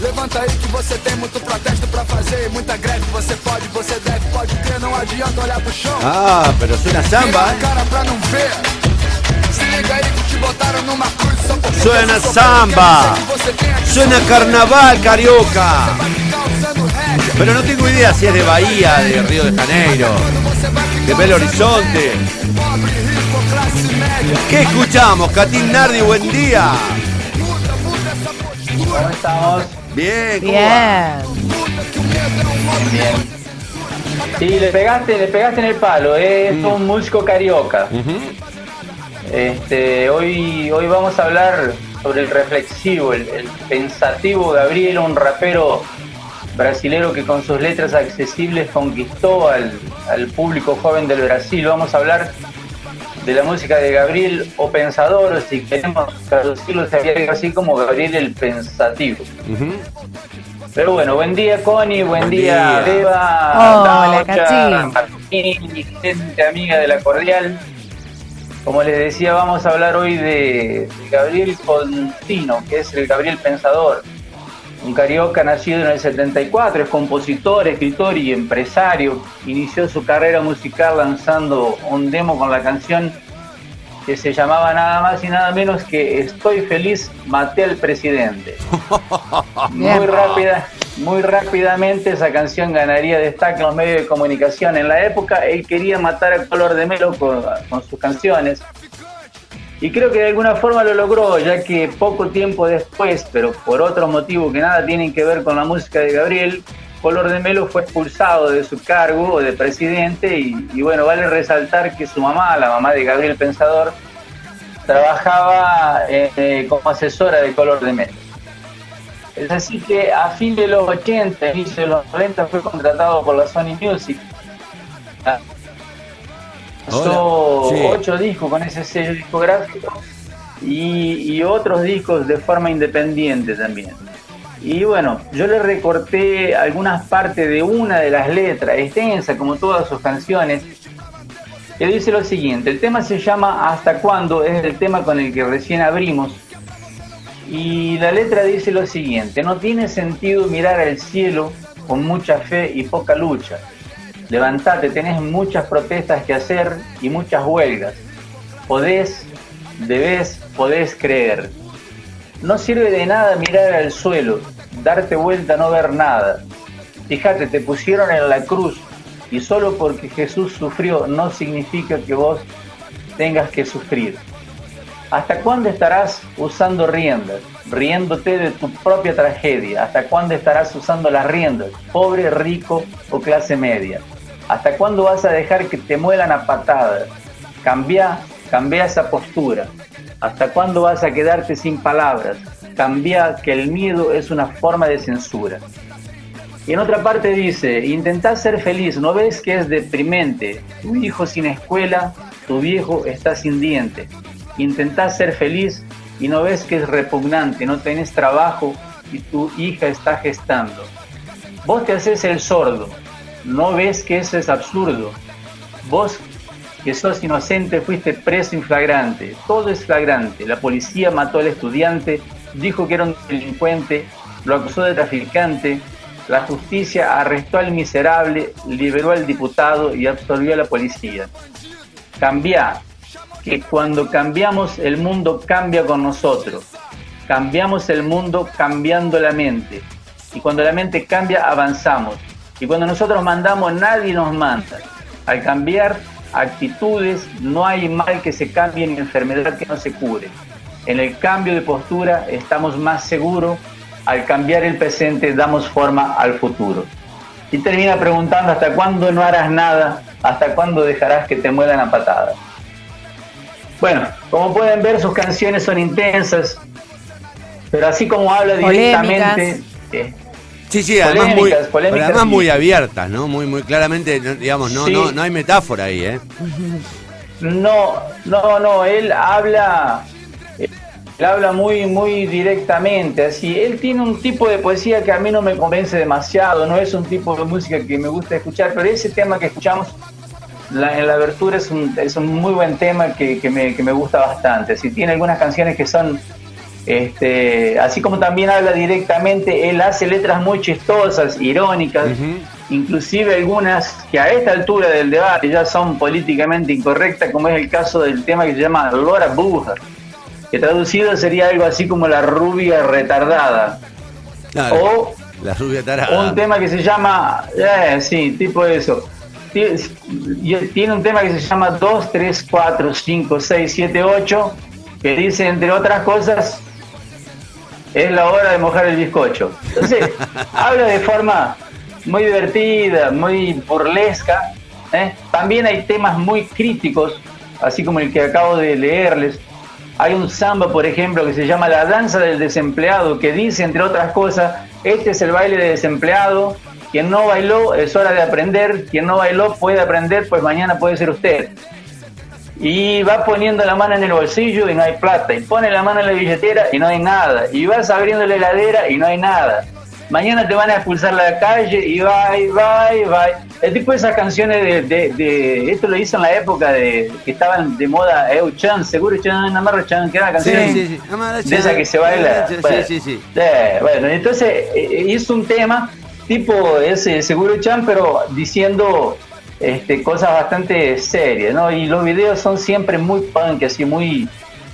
Levanta aí que você tem muito protesto pra fazer, muita greve. Você pode, você deve, pode crer, não adianta olhar pro chão. Ah, pero suena samba, a ¿eh? cara pra não ver. Se liga aí que te botaram numa cruz só porque Suena você samba. Você Suena carnaval, carioca. Pero no tengo idea si es de Bahía, de Río de Janeiro, de Belo Horizonte. pobre, rico, classe média. ¿Qué escuchamos? Catín Nardi, buen día. ¿Cómo estamos? Bien, ¿cómo va? Bien. Sí, le pegaste, le pegaste en el palo, es un músico carioca. Este, hoy, hoy vamos a hablar sobre el reflexivo, el, el pensativo Gabriel, un rapero brasilero que con sus letras accesibles conquistó al, al público joven del Brasil. Vamos a hablar de la música de Gabriel o Pensador, si queremos traducirlo sería algo así como Gabriel el Pensativo. Pero bueno, buen día Connie, buen, Buen día, día. Daucha, Cachín. Martín, gente amiga de la Cordial. Como les decía, vamos a hablar hoy de, de Gabriel Contino, que es el Gabriel Pensador, un carioca nacido en el 74, es compositor, escritor y empresario. Inició su carrera musical lanzando un demo con la canción que se llamaba nada más y nada menos que Estoy feliz, maté al presidente. Muy rápida, muy rápidamente esa canción ganaría destaque en los medios de comunicación. En la época él quería matar a Color de Melo con, con sus canciones. Y creo que de alguna forma lo logró, ya que poco tiempo después, pero por otro motivo que nada tienen que ver con la música de Gabriel, Color de Melo fue expulsado de su cargo de presidente y, bueno, vale resaltar que su mamá, la mamá de Gabriel Pensador, trabajaba eh, como asesora de Color de Melo. Es así que a fin de los 80, inicio de los 90 fue contratado por la Sony Music. Sí. ocho discos con ese sello discográfico y, y otros discos de forma independiente también. Y bueno, yo le recorté algunas partes de una de las letras, extensa como todas sus canciones, que dice lo siguiente, el tema se llama Hasta cuándo, es el tema con el que recién abrimos, y la letra dice lo siguiente, no tiene sentido mirar al cielo con mucha fe y poca lucha. Levantate, tenés muchas protestas que hacer y muchas huelgas. Podés, debés, podés creer. No sirve de nada mirar al suelo, darte vuelta, no ver nada. Fíjate, te pusieron en la cruz y solo porque Jesús sufrió no significa que vos tengas que sufrir. ¿Hasta cuándo estarás usando riendas, riéndote de tu propia tragedia? ¿Hasta cuándo estarás usando las riendas, pobre, rico o clase media? ¿Hasta cuándo vas a dejar que te muelan a patadas? Cambia, cambia esa postura. ¿Hasta cuándo vas a quedarte sin palabras? Cambia que el miedo es una forma de censura. Y en otra parte dice, intentá ser feliz, ¿no ves que es deprimente? Tu hijo sin escuela, tu viejo está sin diente. Intentá ser feliz y no ves que es repugnante, no tenés trabajo y tu hija está gestando. Vos te haces el sordo, no ves que eso es absurdo. Vos que sos inocente fuiste preso en flagrante, todo es flagrante. La policía mató al estudiante, dijo que era un delincuente, lo acusó de traficante, la justicia arrestó al miserable, liberó al diputado y absolvió a la policía. Cambia, que cuando cambiamos el mundo cambia con nosotros. Cambiamos el mundo cambiando la mente. Y cuando la mente cambia, avanzamos. Y cuando nosotros mandamos, nadie nos manda. Al cambiar actitudes, no hay mal que se cambie ni enfermedad que no se cure. En el cambio de postura estamos más seguros. Al cambiar el presente, damos forma al futuro. Y termina preguntando hasta cuándo no harás nada, hasta cuándo dejarás que te muelan a patadas. Bueno, como pueden ver, sus canciones son intensas, pero así como habla directamente, eh, Sí, sí, además muy, Polémicas, polémicas, pero además muy abiertas, ¿no? Muy, muy claramente, digamos, no, Sí. no, no hay metáfora ahí, ¿eh? No, no, no, él habla, él habla muy, muy directamente, así. Él tiene un tipo de poesía que a mí no me convence demasiado, no es un tipo de música que me gusta escuchar, pero ese tema que escuchamos la- en la abertura es un, es un muy buen tema que, que me, que me gusta bastante. Así tiene algunas canciones que son Este, así como también habla directamente, él hace letras muy chistosas, irónicas, inclusive algunas que a esta altura del debate ya son políticamente incorrectas, como es el caso del tema que se llama Laura Buja, que traducido sería algo así como la rubia retardada. o la rubia tarada. Un tema que se llama, eh, sí, tipo eso. Tiene un tema que se llama 2, 3, 4, 5, 6, 7, 8, que dice, entre otras cosas, es la hora de mojar el bizcocho. Entonces, habla de forma muy divertida, muy burlesca. ¿eh? También hay temas muy críticos, así como el que acabo de leerles. Hay un samba, por ejemplo, que se llama La Danza del Desempleado, que dice, entre otras cosas, este es el baile de desempleado, quien no bailó es hora de aprender, quien no bailó puede aprender, pues mañana puede ser usted y va poniendo la mano en el bolsillo y no hay plata, y pone la mano en la billetera y no hay nada, y vas abriendo la heladera y no hay nada. Mañana te van a expulsar a la calle y va, y va, y va. El tipo de esas canciones de, de, esto lo hizo en la época de que estaban de moda Eu Chan, seguro Chan, Amarro Chan, que era una canción sí, sí, sí. de esa que se baila. Bueno, sí, sí, sí. bueno, entonces eh, hizo un tema tipo ese Seguro Chan, pero diciendo este, cosas bastante serias, ¿no? Y los videos son siempre muy punk, así muy,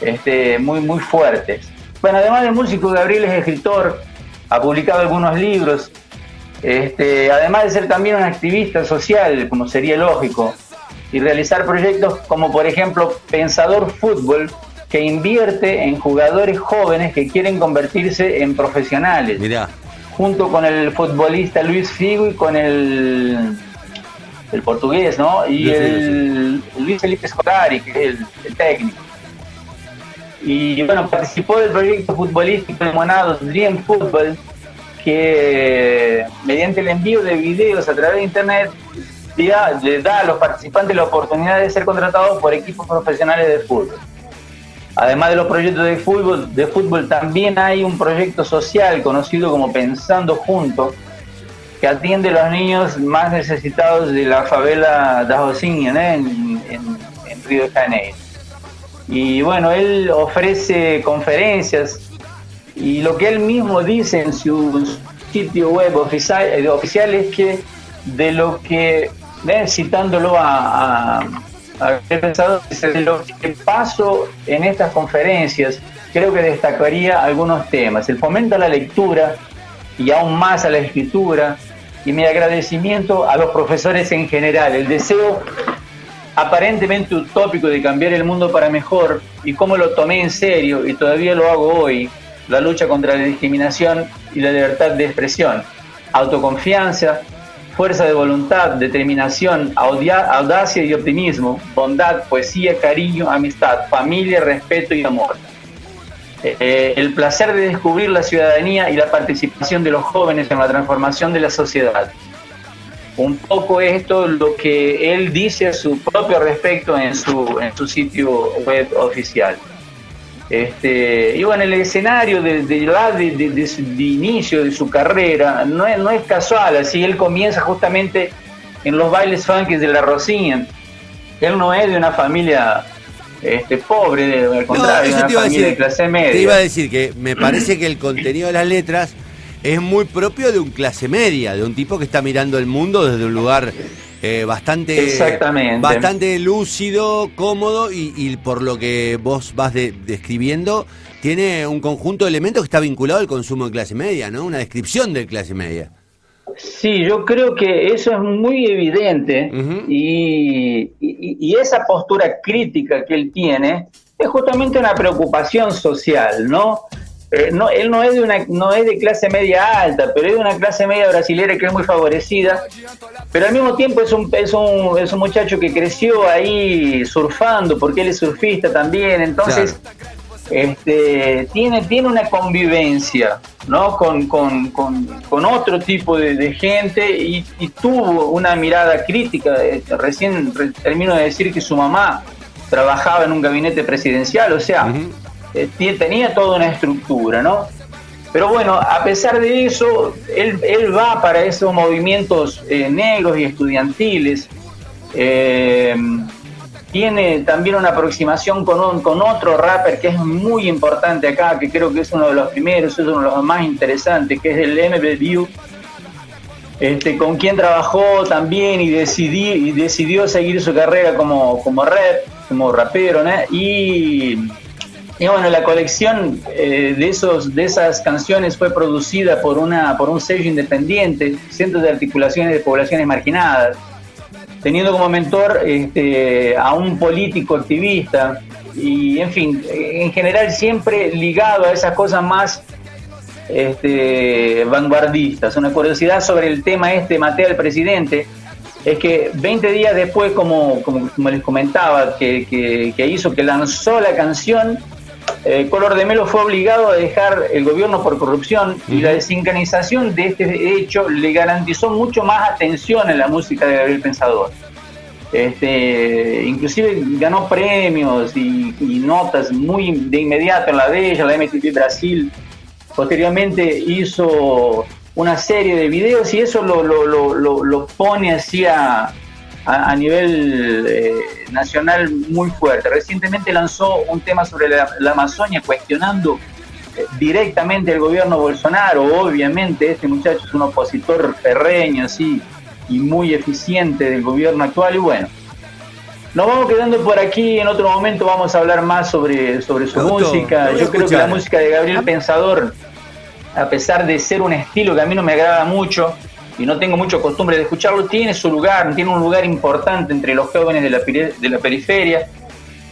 este, muy, muy fuertes. Bueno, además de músico, Gabriel es escritor, ha publicado algunos libros, este, además de ser también un activista social, como sería lógico, y realizar proyectos como por ejemplo Pensador Fútbol, que invierte en jugadores jóvenes que quieren convertirse en profesionales. Mirá. Junto con el futbolista Luis Figo y con el el portugués, ¿no? Y el, Luis Felipe Scolari, que es el, técnico. Y bueno, participó del proyecto futbolístico Monados Dream Football, que mediante el envío de videos a través de internet le da a los participantes la oportunidad de ser contratados por equipos profesionales de fútbol. Además de los proyectos de fútbol, de fútbol también hay un proyecto social conocido como Pensando Juntos, que atiende a los niños más necesitados de la favela de ¿eh? en, en, Río de Janeiro. Y bueno, él ofrece conferencias y lo que él mismo dice en su sitio web oficial, eh, oficial es que de lo que, ¿eh? citándolo a, a, a de lo que paso en estas conferencias, creo que destacaría algunos temas. El fomento a la lectura y aún más a la escritura, y mi agradecimiento a los profesores en general. El deseo aparentemente utópico de cambiar el mundo para mejor y cómo lo tomé en serio y todavía lo hago hoy, la lucha contra la discriminación y la libertad de expresión, autoconfianza, fuerza de voluntad, determinación, audacia y optimismo, bondad, poesía, cariño, amistad, familia, respeto y amor. Eh, el placer de descubrir la ciudadanía y la participación de los jóvenes en la transformación de la sociedad. Un poco esto lo que él dice a su propio respecto en su, en su sitio web oficial. Este, y bueno, el escenario de, de, de, inicio de su carrera no es, no es casual, así él comienza justamente en los bailes funky de la Rosina. Él no es de una familia este, pobre, al contrario, no, una familia de clase media. Te iba a decir que me parece que el contenido de las letras es muy propio de un clase media, de un tipo que está mirando el mundo desde un lugar eh, bastante, Exactamente. bastante lúcido, cómodo y, por lo que vos vas describiendo, tiene un conjunto de elementos que está vinculado al consumo de clase media, ¿no? Una descripción de clase media. Sí, yo creo que eso es muy evidente y, esa postura crítica que él tiene es justamente una preocupación social, ¿no? Eh, no, él no es de una, no es de clase media alta, pero es de una clase media brasilera que es muy favorecida, pero al mismo tiempo es un, es un, es un muchacho que creció ahí surfando, porque él es surfista también, entonces este, tiene, tiene una convivencia ¿no? con, con, con, otro tipo de, gente y, tuvo una mirada crítica. Eh, recién termino de decir que su mamá trabajaba en un gabinete presidencial, o sea, eh, tenía toda una estructura, ¿no? Pero bueno, a pesar de eso, él, él va para esos movimientos eh, negros y estudiantiles tiene también una aproximación con, con otro rapper que es muy importante acá, que creo que es uno de los primeros, es uno de los más interesantes, que es el MBView, este, con quien trabajó también y, decidí, decidió seguir su carrera como, como rap, como rapero, y bueno, la colección eh, de, esos, de esas canciones fue producida por, una, por un sello independiente, Centro de Articulaciones de Poblaciones Marginadas teniendo como mentor este, a un político activista y, en fin, en general siempre ligado a esas cosas más este, vanguardistas. Una curiosidad sobre el tema este, Mateo el presidente, es que 20 días después, como, como, les comentaba, que, que, hizo, que lanzó la canción, eh, Color de Melo fue obligado a dejar el gobierno por corrupción y la desincanización de este hecho le garantizó mucho más atención en la música de Gabriel Pensador. Este, inclusive ganó premios y, notas muy de inmediato en la de ella, la MTV Brasil. Posteriormente hizo una serie de videos y eso lo, lo, pone así a, a, nivel eh, nacional muy fuerte. Recientemente lanzó un tema sobre la, Amazonia cuestionando eh, directamente el gobierno Bolsonaro. Obviamente este muchacho es un opositor ferreño, así, y muy eficiente del gobierno actual. Y bueno, nos vamos quedando por aquí. En otro momento vamos a hablar más sobre, sobre su música. Yo creo que la música de Gabriel Pensador, a pesar de ser un estilo que a mí no me agrada mucho, y no tengo mucha costumbre de escucharlo, tiene su lugar, tiene un lugar importante entre los jóvenes de la, de la periferia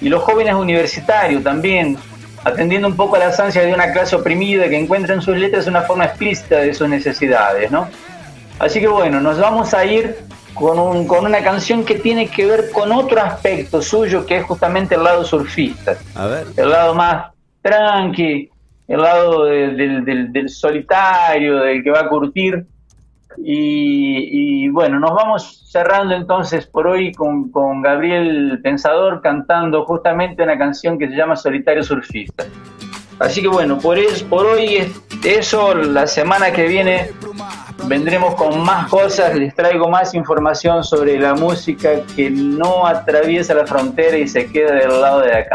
y los jóvenes universitarios también, atendiendo un poco a las ansias de una clase oprimida que encuentra en sus letras una forma explícita de sus necesidades, ¿no? Así que bueno, nos vamos a ir con, un, con una canción que tiene que ver con otro aspecto suyo, que es justamente el lado surfista. A ver. El lado más tranqui, el lado del, del, del solitario, del que va a curtir y, bueno, nos vamos cerrando entonces por hoy con, con, Gabriel Pensador cantando justamente una canción que se llama Solitario Surfista. Así que bueno, por, eso, por hoy es eso, la semana que viene vendremos con más cosas, les traigo más información sobre la música que no atraviesa la frontera y se queda del lado de acá.